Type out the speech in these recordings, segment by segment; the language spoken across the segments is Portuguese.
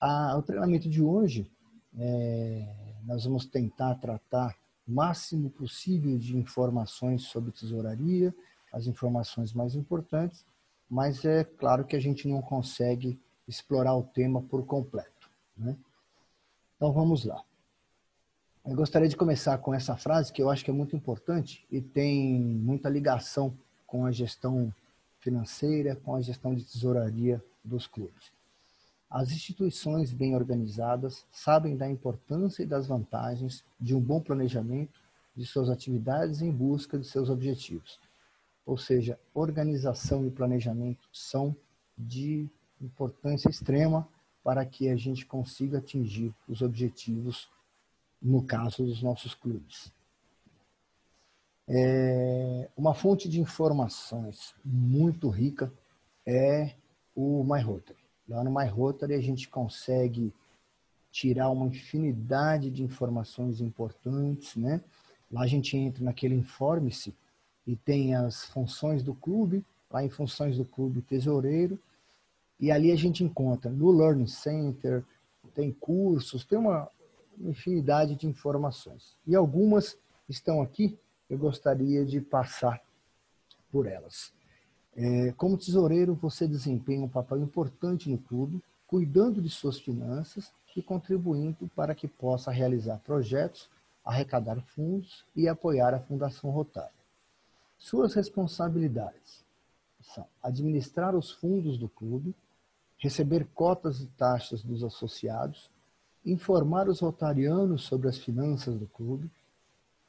A, o treinamento de hoje, é, nós vamos tentar tratar o máximo possível de informações sobre tesouraria, as informações mais importantes, mas é claro que a gente não consegue explorar o tema por completo. Né? Então vamos lá. Eu gostaria de começar com essa frase que eu acho que é muito importante e tem muita ligação com a gestão financeira, com a gestão de tesouraria dos clubes. As instituições bem organizadas sabem da importância e das vantagens de um bom planejamento de suas atividades em busca de seus objetivos. Ou seja, organização e planejamento são de importância extrema para que a gente consiga atingir os objetivos no caso dos nossos clubes. É, uma fonte de informações muito rica é o MyRotary. Lá no MyRotary a gente consegue tirar uma infinidade de informações importantes, né? Lá a gente entra naquele informe-se e tem as funções do clube, lá em funções do clube tesoureiro, e ali a gente encontra no Learning Center, tem cursos, tem uma, infinidade de informações. E algumas estão aqui, eu gostaria de passar por elas. É, como tesoureiro, você desempenha um papel importante no clube, cuidando de suas finanças e contribuindo para que possa realizar projetos, arrecadar fundos e apoiar a Fundação Rotária. Suas responsabilidades são administrar os fundos do clube, receber cotas e taxas dos associados, informar os rotarianos sobre as finanças do clube,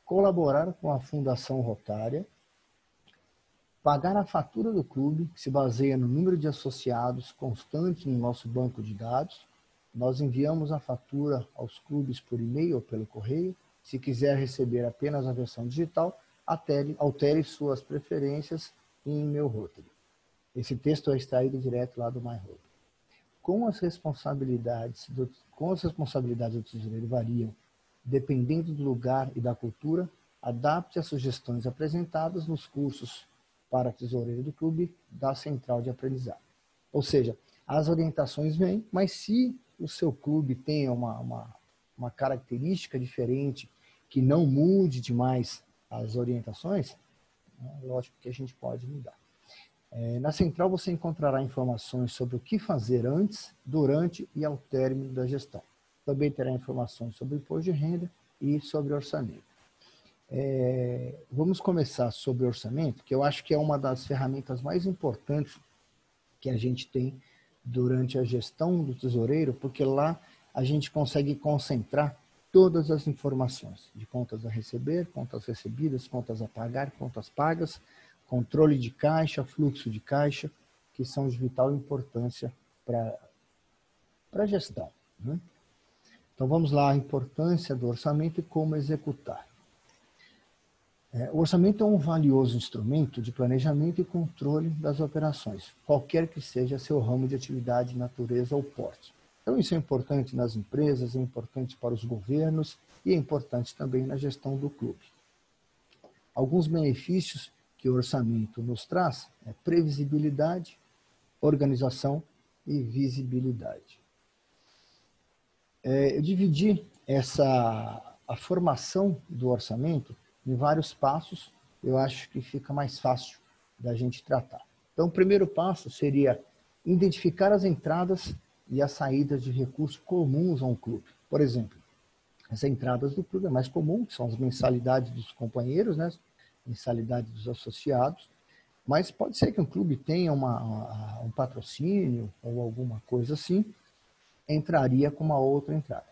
colaborar com a Fundação Rotária, pagar a fatura do clube, que se baseia no número de associados constante no nosso banco de dados. Nós enviamos a fatura aos clubes por e-mail ou pelo correio. Se quiser receber apenas a versão digital, altere, suas preferências em meu Rotary. Esse texto é extraído direto lá do MyRotary com as responsabilidades do, com as responsabilidades do tesoureiro variam dependendo do lugar e da cultura, adapte as sugestões apresentadas nos cursos para tesoureiro do clube da central de aprendizado. Ou seja, as orientações vêm, mas se o seu clube tem uma, uma, uma característica diferente que não mude demais as orientações, é lógico que a gente pode mudar. É, na central você encontrará informações sobre o que fazer antes, durante e ao término da gestão. Também terá informações sobre imposto de renda e sobre orçamento. É, vamos começar sobre orçamento, que eu acho que é uma das ferramentas mais importantes que a gente tem durante a gestão do tesoureiro, porque lá a gente consegue concentrar todas as informações de contas a receber, contas recebidas, contas a pagar, contas pagas, controle de caixa, fluxo de caixa, que são de vital importância para a gestão. Né? Então vamos lá, a importância do orçamento e como executar. É, o orçamento é um valioso instrumento de planejamento e controle das operações, qualquer que seja seu ramo de atividade, natureza ou porte. Então isso é importante nas empresas, é importante para os governos e é importante também na gestão do clube. Alguns benefícios que o orçamento nos traz é previsibilidade, organização e visibilidade. É, eu dividi essa a formação do orçamento em vários passos. Eu acho que fica mais fácil da gente tratar. Então, o primeiro passo seria identificar as entradas e as saídas de recursos comuns a um clube. Por exemplo, as entradas do clube é mais comum, que são as mensalidades dos companheiros, né? mensalidade dos associados, mas pode ser que um clube tenha uma, um patrocínio ou alguma coisa assim, entraria com uma outra entrada.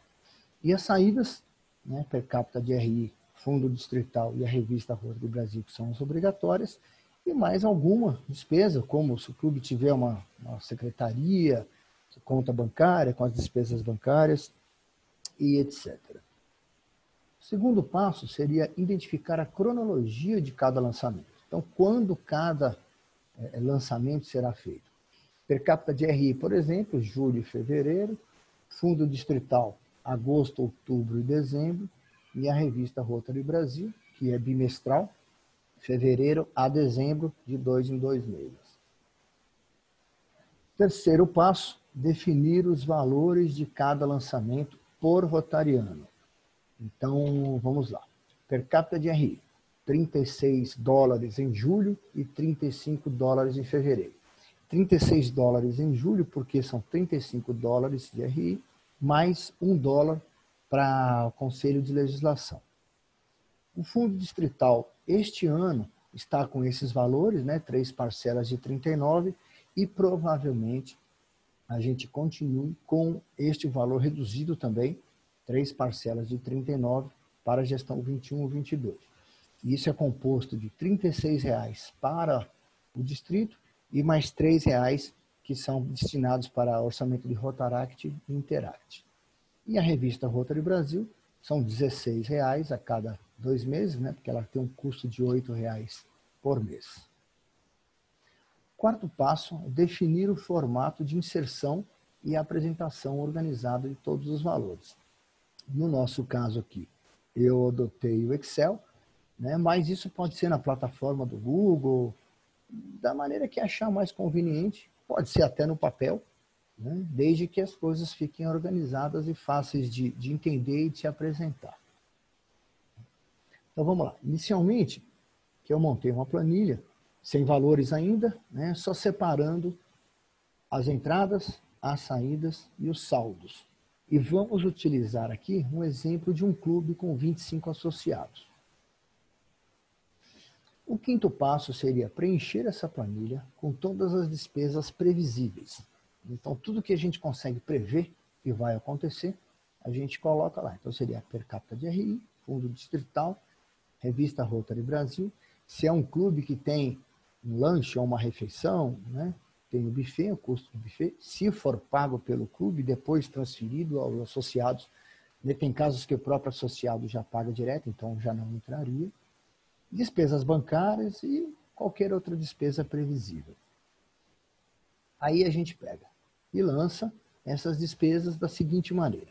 E as saídas, né, per capita de RI, Fundo Distrital e a Revista Rua do Brasil, que são as obrigatórias, e mais alguma despesa, como se o clube tiver uma, uma secretaria, conta bancária, com as despesas bancárias e etc. O segundo passo seria identificar a cronologia de cada lançamento. Então, quando cada é, lançamento será feito? Per capita de RI, por exemplo, julho e fevereiro, fundo distrital, agosto, outubro e dezembro, e a revista Rotary Brasil, que é bimestral, fevereiro a dezembro, de dois em dois meses. Terceiro passo definir os valores de cada lançamento por rotariano. Então, vamos lá. Per capita de RI, 36 dólares em julho e 35 dólares em fevereiro. 36 dólares em julho, porque são 35 dólares de RI, mais um dólar para o Conselho de Legislação. O Fundo Distrital, este ano, está com esses valores, né, três parcelas de 39, e provavelmente a gente continue com este valor reduzido também, três parcelas de 39 para a gestão 21-22. Isso é composto de R$ 36,00 para o distrito e mais R$ reais que são destinados para orçamento de Rotaract e Interact. E a revista Rotary Brasil são R$ 16,00 a cada dois meses, né? porque ela tem um custo de R$ reais por mês. Quarto passo definir o formato de inserção e apresentação organizada de todos os valores. No nosso caso aqui, eu adotei o Excel, né? mas isso pode ser na plataforma do Google, da maneira que achar mais conveniente, pode ser até no papel, né? desde que as coisas fiquem organizadas e fáceis de, de entender e de se apresentar. Então vamos lá. Inicialmente, que eu montei uma planilha, sem valores ainda, né? só separando as entradas, as saídas e os saldos. E vamos utilizar aqui um exemplo de um clube com 25 associados. O quinto passo seria preencher essa planilha com todas as despesas previsíveis. Então, tudo que a gente consegue prever que vai acontecer, a gente coloca lá. Então, seria per capita de RI, fundo distrital, revista Rotary Brasil. Se é um clube que tem um lanche ou uma refeição, né? tem o buffet, o custo do buffet. Se for pago pelo clube, depois transferido aos associados, né? tem casos que o próprio associado já paga direto, então já não entraria despesas bancárias e qualquer outra despesa previsível. Aí a gente pega e lança essas despesas da seguinte maneira.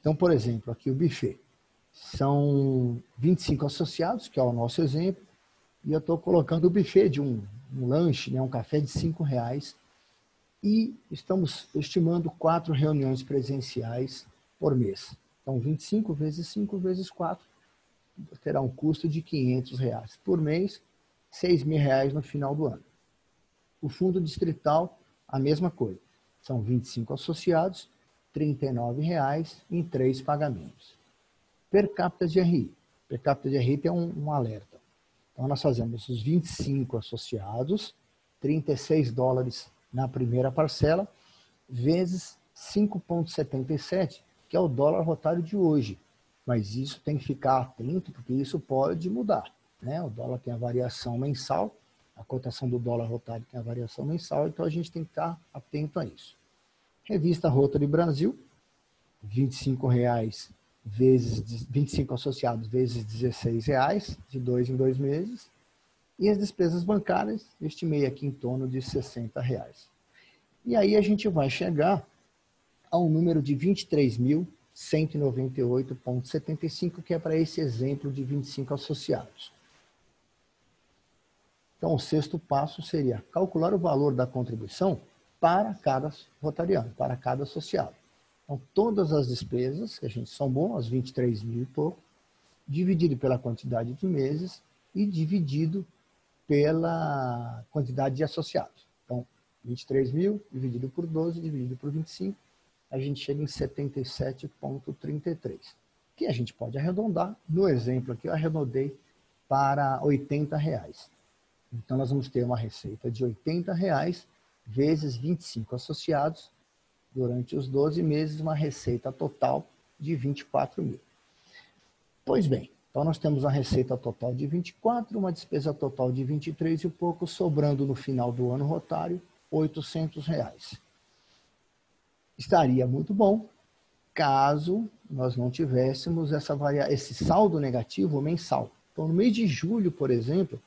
Então, por exemplo, aqui o buffet. São 25 associados, que é o nosso exemplo, e eu estou colocando o buffet de um, um lanche, né, um café de cinco reais, e estamos estimando quatro reuniões presenciais por mês. Então, 25 vezes 5 vezes 4 terá um custo de 500 reais por mês, 6 mil reais no final do ano. O fundo distrital, a mesma coisa. São 25 associados, R$ 39,00 em três pagamentos. Per capita de RI. Per capita de RI tem um, um alerta. Então, nós fazemos os 25 associados, 36 dólares na primeira parcela, vezes 5,77, que é o dólar rotário de hoje. Mas isso tem que ficar atento, porque isso pode mudar. Né? O dólar tem a variação mensal, a cotação do dólar rotário tem a variação mensal, então a gente tem que estar atento a isso. Revista Rotary Brasil, R$ 25,00 vezes 25 associados vezes 16 reais, de dois em dois meses. E as despesas bancárias, estimei aqui em torno de 60 reais. E aí a gente vai chegar a um número de 23 mil 198,75, que é para esse exemplo de 25 associados. Então, o sexto passo seria calcular o valor da contribuição para cada rotariano, para cada associado. Então, todas as despesas, que a gente somou, as 23 mil e pouco, dividido pela quantidade de meses e dividido pela quantidade de associados. Então, 23 mil dividido por 12, dividido por 25, a gente chega em 77,33, que a gente pode arredondar. No exemplo aqui, eu arredondei para 80 reais. Então, nós vamos ter uma receita de 80 reais vezes 25 associados, durante os 12 meses, uma receita total de 24 mil. Pois bem, então nós temos a receita total de 24, uma despesa total de 23 e pouco, sobrando no final do ano rotário 800 reais estaria muito bom caso nós não tivéssemos essa esse saldo negativo mensal. Então, no mês de julho, por exemplo,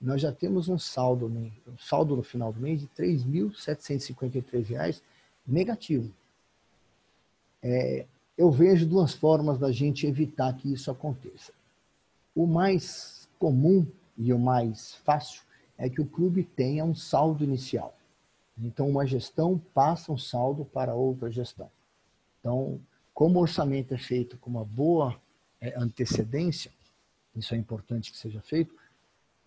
nós já temos um saldo, um saldo no final do mês de R$ 3.753 negativo. É, eu vejo duas formas da gente evitar que isso aconteça. O mais comum e o mais fácil é que o clube tenha um saldo inicial. Então, uma gestão passa um saldo para outra gestão. Então, como o orçamento é feito com uma boa é, antecedência, isso é importante que seja feito,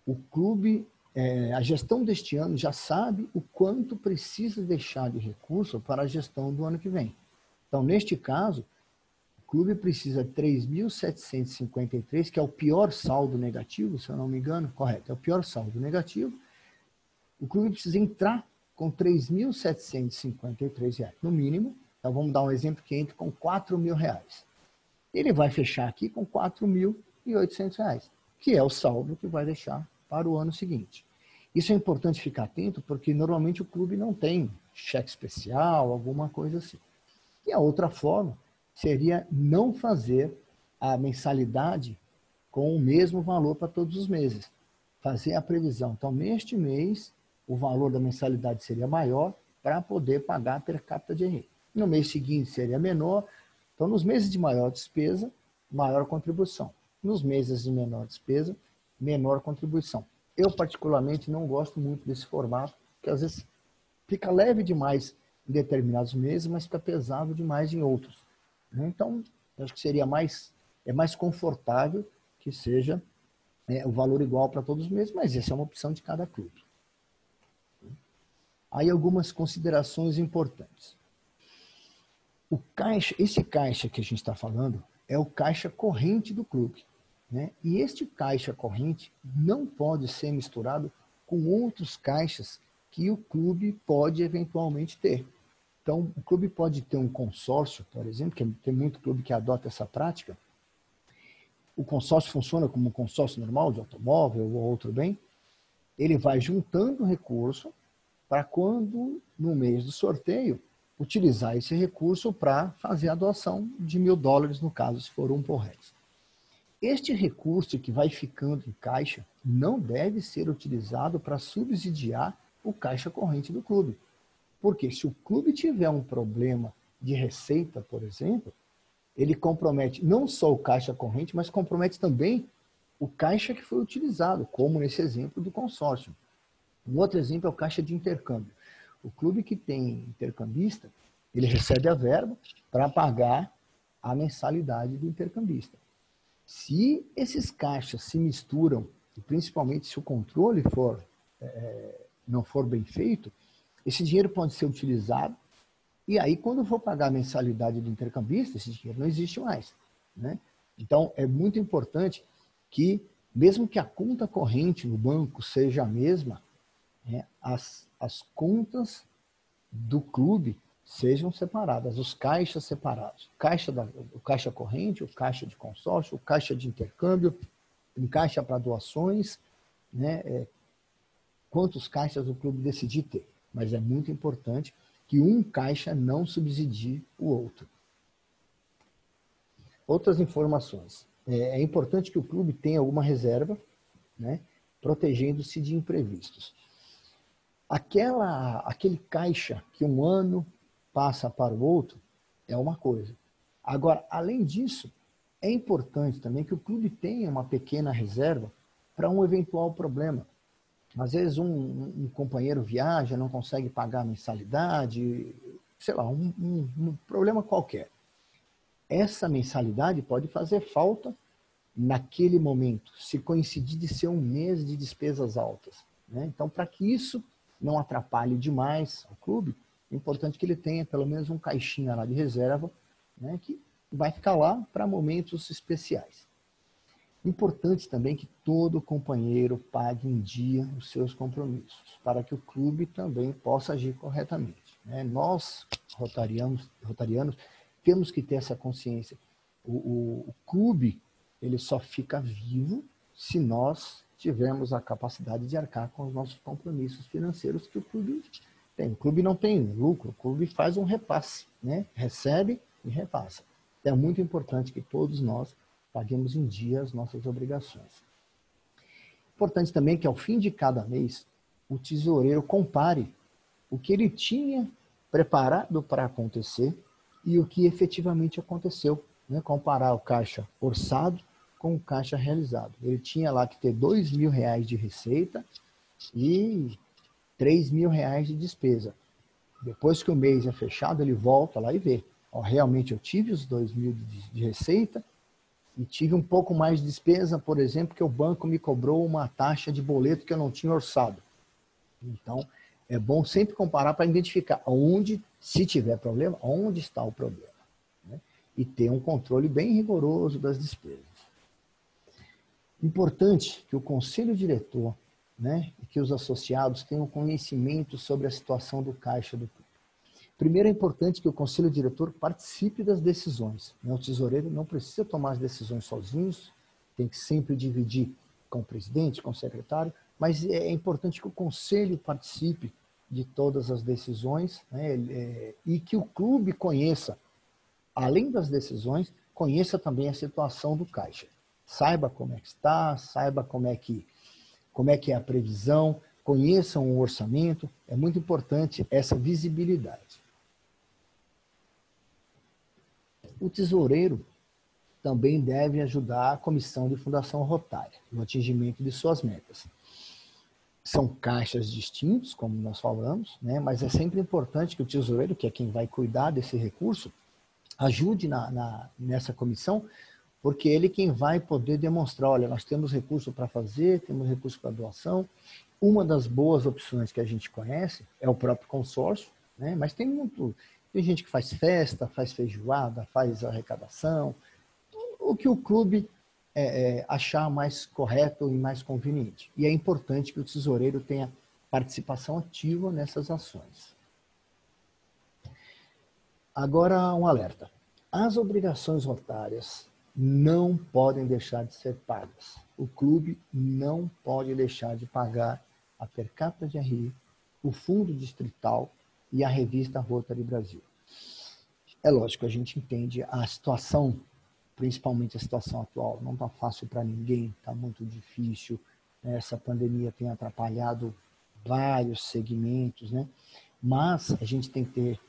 o clube, é, a gestão deste ano já sabe o quanto precisa deixar de recurso para a gestão do ano que vem. Então, neste caso, o clube precisa de 3.753, que é o pior saldo negativo, se eu não me engano, correto, é o pior saldo negativo. O clube precisa entrar com 3.753 reais, no mínimo. Então, vamos dar um exemplo que entre com 4 mil reais. Ele vai fechar aqui com 4.800 reais, que é o saldo que vai deixar para o ano seguinte. Isso é importante ficar atento, porque normalmente o clube não tem cheque especial, alguma coisa assim. E a outra forma seria não fazer a mensalidade com o mesmo valor para todos os meses. Fazer a previsão. Então, neste mês, o valor da mensalidade seria maior para poder pagar per capita de renda. No mês seguinte seria menor. Então, nos meses de maior despesa, maior contribuição. Nos meses de menor despesa, menor contribuição. Eu, particularmente, não gosto muito desse formato, porque às vezes fica leve demais em determinados meses, mas fica pesado demais em outros. Né? Então, acho que seria mais, é mais confortável que seja é, o valor igual para todos os meses, mas essa é uma opção de cada clube. Aí algumas considerações importantes. O caixa, esse caixa que a gente está falando é o caixa corrente do clube. Né? E este caixa corrente não pode ser misturado com outros caixas que o clube pode eventualmente ter. Então, o clube pode ter um consórcio, por exemplo, que tem muito clube que adota essa prática. O consórcio funciona como um consórcio normal de automóvel ou outro bem. Ele vai juntando recurso para quando, no mês do sorteio, utilizar esse recurso para fazer a doação de mil dólares, no caso, se for um por réis. Este recurso que vai ficando em caixa não deve ser utilizado para subsidiar o caixa corrente do clube. Porque se o clube tiver um problema de receita, por exemplo, ele compromete não só o caixa corrente, mas compromete também o caixa que foi utilizado, como nesse exemplo do consórcio. Um outro exemplo é o caixa de intercâmbio. O clube que tem intercambista, ele recebe a verba para pagar a mensalidade do intercambista. Se esses caixas se misturam, e principalmente se o controle for, é, não for bem feito, esse dinheiro pode ser utilizado e aí, quando for pagar a mensalidade do intercambista, esse dinheiro não existe mais. Né? Então, é muito importante que, mesmo que a conta corrente no banco seja a mesma, né, as, as contas do clube sejam separadas, os caixas separados. Caixa, da, o caixa corrente, o caixa de consórcio, o caixa de intercâmbio, um caixa para doações, né, é, quantos caixas o clube decidir ter mas é muito importante que um caixa não subsidie o outro. Outras informações. É, é importante que o clube tenha alguma reserva, né, protegendo-se de imprevistos. Aquela, aquele caixa que um ano passa para o outro é uma coisa. Agora, além disso, é importante também que o clube tenha uma pequena reserva para um eventual problema. Às vezes um, um, companheiro viaja, não consegue pagar a mensalidade, sei lá, um, um, um problema qualquer. Essa mensalidade pode fazer falta naquele momento, se coincidir de ser um mês de despesas altas. Né? Então, para que isso não atrapalhe demais o clube, é importante que ele tenha pelo menos um caixinha lá de reserva, né, que vai ficar lá para momentos especiais. Importante também que todo companheiro pague em dia os seus compromissos, para que o clube também possa agir corretamente. Né? Nós, rotarianos, rotarianos, temos que ter essa consciência. O, o, o clube ele só fica vivo se nós tivermos a capacidade de arcar com os nossos compromissos financeiros que o clube tem. O clube não tem lucro, o clube faz um repasse, né? recebe e repassa. É muito importante que todos nós paguemos em dia as nossas obrigações. Importante também que ao fim de cada mês, o tesoureiro compare o que ele tinha preparado para acontecer e o que efetivamente aconteceu. Né? Comparar o caixa orçado com o caixa realizado. Ele tinha lá que ter dois mil reais de receita e três mil reais de despesa. Depois que o mês é fechado, ele volta lá e vê. Ó, realmente eu tive os dois mil de, de receita e tive um pouco mais de despesa, por exemplo, que o banco me cobrou uma taxa de boleto que eu não tinha orçado. Então, é bom sempre comparar para identificar onde, se tiver problema, onde está o problema. Né? E ter um controle bem rigoroso das despesas. Importante que o conselho diretor né, e que os associados tenham conhecimento sobre a situação do caixa do clube. Primeiro é importante que o conselho diretor participe das decisões. Né? O tesoureiro não precisa tomar as decisões sozinhos, tem que sempre dividir com o presidente, com o secretário, mas é importante que o conselho participe de todas as decisões né, é, e que o clube conheça, além das decisões, conheça também a situação do caixa. Saiba como é que está, saiba como é que, como é, que é a previsão, conheçam o orçamento, é muito importante essa visibilidade. O tesoureiro também deve ajudar a comissão de fundação rotária no atingimento de suas metas. São caixas distintos, como nós falamos, né? mas é sempre importante que o tesoureiro, que é quem vai cuidar desse recurso, ajude na, na nessa comissão, porque ele é quem vai poder demonstrar, olha, nós temos recurso para fazer, temos recurso para doação. Uma das boas opções que a gente conhece é o próprio consórcio, né? mas tem muito, tem gente que faz festa, faz feijoada, faz arrecadação, o que o clube é, é, achar mais correto e mais conveniente. E é importante que o tesoureiro tenha participação ativa nessas ações. Agora, um alerta. As obrigações rotárias não podem deixar de ser pagas. O clube não pode deixar de pagar a per capita de RI, o fundo distrital e a revista Rotary Brasil. É lógico, a gente entende a situação principalmente a situação atual. Não está fácil para ninguém, está muito difícil. Essa pandemia tem atrapalhado vários segmentos, né? Mas a gente tem que ter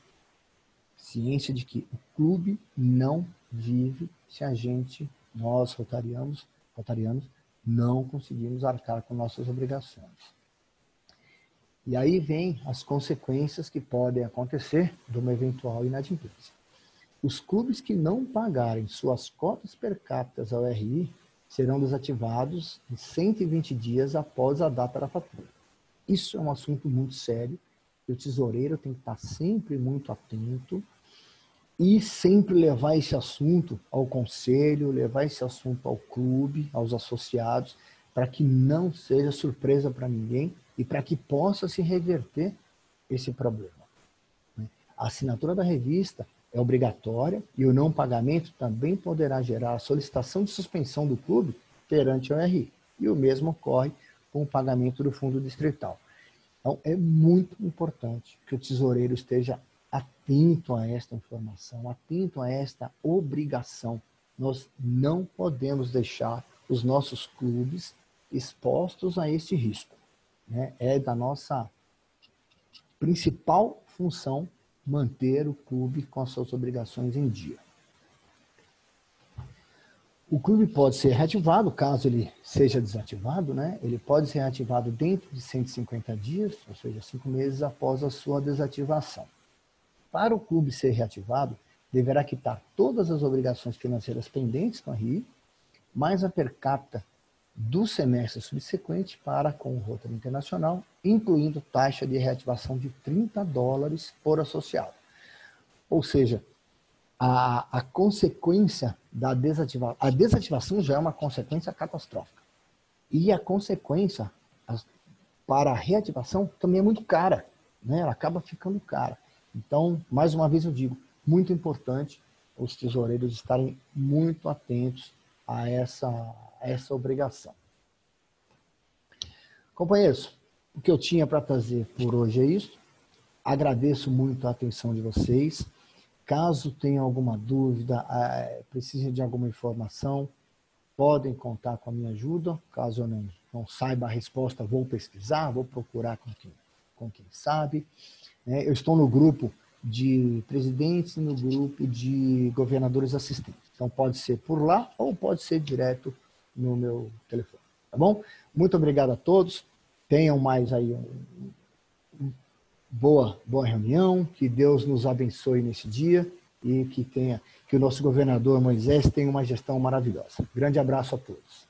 ciência de que o clube não vive se a gente, nós rotarianos, rotarianos, não conseguimos arcar com nossas obrigações. E aí vem as consequências que podem acontecer de uma eventual inadimplência. Os clubes que não pagarem suas cotas per capita ao RI serão desativados em 120 dias após a data da fatura. Isso é um assunto muito sério e o tesoureiro tem que estar sempre muito atento e sempre levar esse assunto ao conselho, levar esse assunto ao clube, aos associados, para que não seja surpresa para ninguém e para que possa se reverter esse problema. A assinatura da revista é obrigatória e o não pagamento também poderá gerar a solicitação de suspensão do clube perante o RI. E o mesmo ocorre com o pagamento do fundo distrital. Então, é muito importante que o tesoureiro esteja atento a esta informação, atento a esta obrigação. Nós não podemos deixar os nossos clubes expostos a este risco. Né? É da nossa principal função manter o clube com as suas obrigações em dia. O clube pode ser reativado, caso ele seja desativado, né? Ele pode ser reativado dentro de 150 dias, ou seja, cinco meses após a sua desativação. Para o clube ser reativado, deverá quitar todas as obrigações financeiras pendentes com a RI, mais a per capita do semestre subsequente para com o Rotary Internacional, incluindo taxa de reativação de 30 dólares por associado. Ou seja, a, a consequência da desativação, a desativação já é uma consequência catastrófica. E a consequência para a reativação também é muito cara, né? ela acaba ficando cara. Então, mais uma vez eu digo, muito importante os tesoureiros estarem muito atentos a essa essa obrigação. Companheiros, o que eu tinha para trazer por hoje é isso. Agradeço muito a atenção de vocês. Caso tenham alguma dúvida, é, precisem de alguma informação, podem contar com a minha ajuda. Caso eu não, não saiba a resposta, vou pesquisar, vou procurar com quem, com quem sabe. É, eu estou no grupo de presidentes e no grupo de governadores assistentes. Então pode ser por lá ou pode ser direto no meu telefone. Tá bom? Muito obrigado a todos. Tenham mais aí um, boa, boa reunião, que Deus nos abençoe nesse dia e que tenha que o nosso governador Moisés tenha uma gestão maravilhosa. Grande abraço a todos.